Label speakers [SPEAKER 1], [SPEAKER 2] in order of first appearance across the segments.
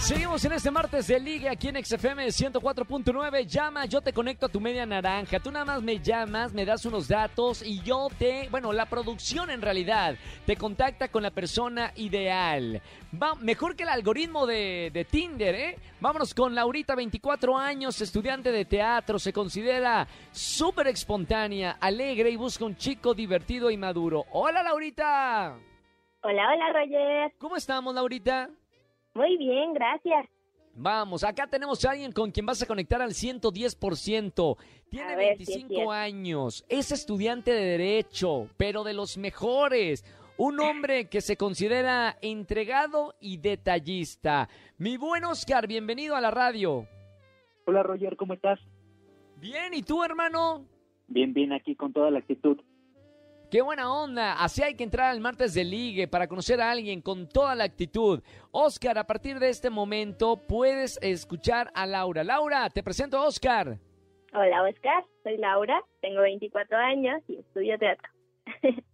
[SPEAKER 1] Seguimos en este martes de Liga aquí en XFM 104.9. Llama, yo te conecto a tu media naranja. Tú nada más me llamas, me das unos datos y yo te. Bueno, la producción en realidad te contacta con la persona ideal. Va, mejor que el algoritmo de, de Tinder, ¿eh? Vámonos con Laurita, 24 años, estudiante de teatro. Se considera súper espontánea, alegre y busca un chico divertido y maduro. Hola, Laurita.
[SPEAKER 2] Hola, hola, Roger.
[SPEAKER 1] ¿Cómo estamos, Laurita?
[SPEAKER 2] Muy bien, gracias.
[SPEAKER 1] Vamos, acá tenemos a alguien con quien vas a conectar al 110%. Tiene
[SPEAKER 2] ver si es
[SPEAKER 1] 25
[SPEAKER 2] cierto.
[SPEAKER 1] años, es estudiante de Derecho, pero de los mejores. Un hombre que se considera entregado y detallista. Mi buen Oscar, bienvenido a la radio.
[SPEAKER 3] Hola Roger, ¿cómo estás?
[SPEAKER 1] Bien, ¿y tú, hermano?
[SPEAKER 3] Bien, bien, aquí con toda la actitud.
[SPEAKER 1] Qué buena onda. Así hay que entrar al martes de ligue para conocer a alguien con toda la actitud. Oscar, a partir de este momento puedes escuchar a Laura. Laura, te presento a Oscar.
[SPEAKER 2] Hola, Oscar. Soy Laura, tengo 24 años y estudio teatro.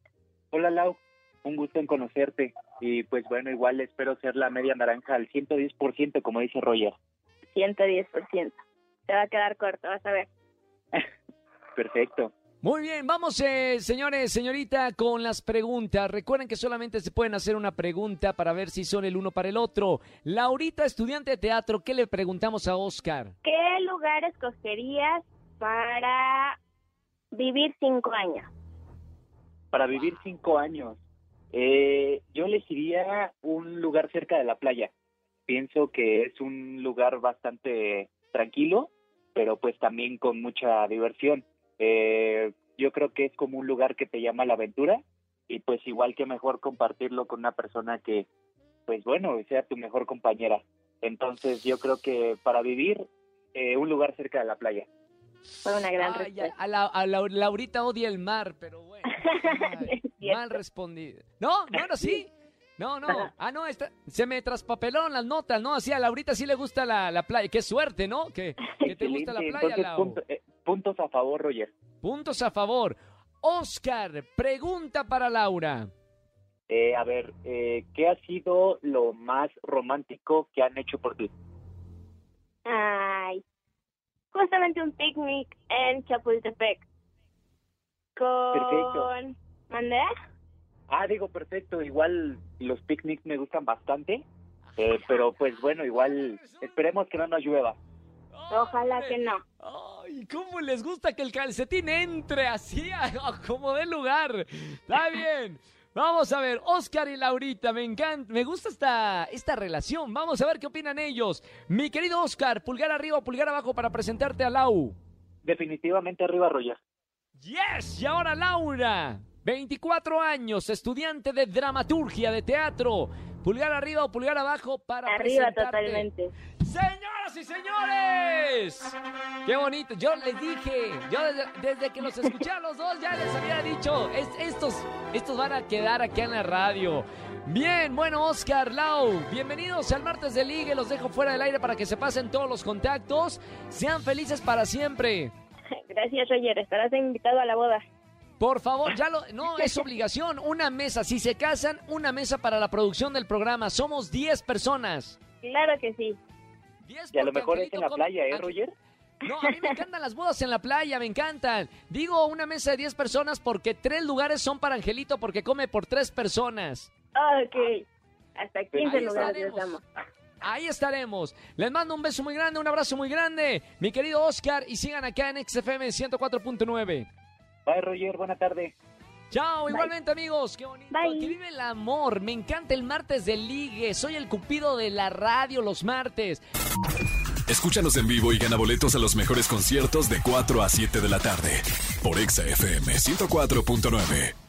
[SPEAKER 3] Hola Lau, un gusto en conocerte. Y pues bueno, igual espero ser la media naranja al 110%, como dice Roger.
[SPEAKER 2] 110%. Te va a quedar corto, vas a ver.
[SPEAKER 3] Perfecto.
[SPEAKER 1] Muy bien, vamos eh, señores, señorita, con las preguntas. Recuerden que solamente se pueden hacer una pregunta para ver si son el uno para el otro. Laurita, estudiante de teatro, ¿qué le preguntamos a Oscar?
[SPEAKER 2] ¿Qué lugar escogerías para vivir cinco años?
[SPEAKER 3] Para vivir cinco años, eh, yo elegiría un lugar cerca de la playa. Pienso que es un lugar bastante tranquilo, pero pues también con mucha diversión. Eh, yo creo que es como un lugar que te llama a la aventura y pues igual que mejor compartirlo con una persona que, pues bueno, sea tu mejor compañera. Entonces yo creo que para vivir, eh, un lugar cerca de la playa.
[SPEAKER 2] Fue una gran
[SPEAKER 1] Ay,
[SPEAKER 2] respuesta.
[SPEAKER 1] a, a la- a la- Laurita odia el mar, pero bueno. Ay, mal respondido. No, no, no, sí. No, no. Ah, no, está, se me traspapelaron las notas, ¿no? Así a Laurita sí le gusta la, la playa. Qué suerte, ¿no? Que, que te gusta la playa,
[SPEAKER 3] Entonces,
[SPEAKER 1] Lau.
[SPEAKER 3] punto- eh, puntos a favor, Roger.
[SPEAKER 1] Puntos a favor. Oscar, pregunta para Laura.
[SPEAKER 3] Eh, a ver, eh, ¿qué ha sido lo más romántico que han hecho por ti?
[SPEAKER 2] Ay, justamente un picnic en Chapultepec. Con...
[SPEAKER 3] Perfecto.
[SPEAKER 2] ¿Mandé?
[SPEAKER 3] Ah, digo, perfecto. Igual los picnics me gustan bastante, eh, pero pues bueno, igual esperemos que no nos llueva.
[SPEAKER 2] Ojalá que no.
[SPEAKER 1] Ay, ¿cómo les gusta que el calcetín entre así como de lugar? Está bien. Vamos a ver, Oscar y Laurita, me encanta, me gusta esta, esta relación. Vamos a ver qué opinan ellos. Mi querido Oscar, pulgar arriba o pulgar abajo para presentarte a Lau.
[SPEAKER 3] Definitivamente arriba, Roger.
[SPEAKER 1] Yes, y ahora Laura, 24 años, estudiante de dramaturgia de teatro. Pulgar arriba o pulgar abajo para
[SPEAKER 2] Arriba
[SPEAKER 1] presentarte.
[SPEAKER 2] totalmente.
[SPEAKER 1] Señoras y señores, qué bonito. Yo les dije, yo desde, desde que los escuché a los dos ya les había dicho, es- estos, estos van a quedar aquí en la radio. Bien, bueno, Oscar, Lau, bienvenidos al martes de Ligue. Los dejo fuera del aire para que se pasen todos los contactos. Sean felices para siempre.
[SPEAKER 2] Gracias, Roger. Estarás invitado a la boda.
[SPEAKER 1] Por favor, ya lo. No, es obligación. Una mesa. Si se casan, una mesa para la producción del programa. Somos 10 personas.
[SPEAKER 2] Claro que sí.
[SPEAKER 1] 10
[SPEAKER 3] Y a lo mejor es en la
[SPEAKER 1] come-
[SPEAKER 3] playa, ¿eh, Roger?
[SPEAKER 1] No, a mí me encantan las bodas en la playa, me encantan. Digo una mesa de 10 personas porque tres lugares son para Angelito porque come por tres personas.
[SPEAKER 2] Ok. Hasta 15
[SPEAKER 1] Ahí
[SPEAKER 2] lugares damos.
[SPEAKER 1] Ahí estaremos. Les mando un beso muy grande, un abrazo muy grande, mi querido Oscar, y sigan acá en XFM 104.9.
[SPEAKER 3] Bye, Roger, buena tarde.
[SPEAKER 1] Chao, igualmente amigos, qué bonito.
[SPEAKER 2] Bye.
[SPEAKER 1] Que vive el amor. Me encanta el martes de ligue. Soy el cupido de la radio los martes.
[SPEAKER 4] Escúchanos en vivo y gana boletos a los mejores conciertos de 4 a 7 de la tarde por Exa FM 104.9.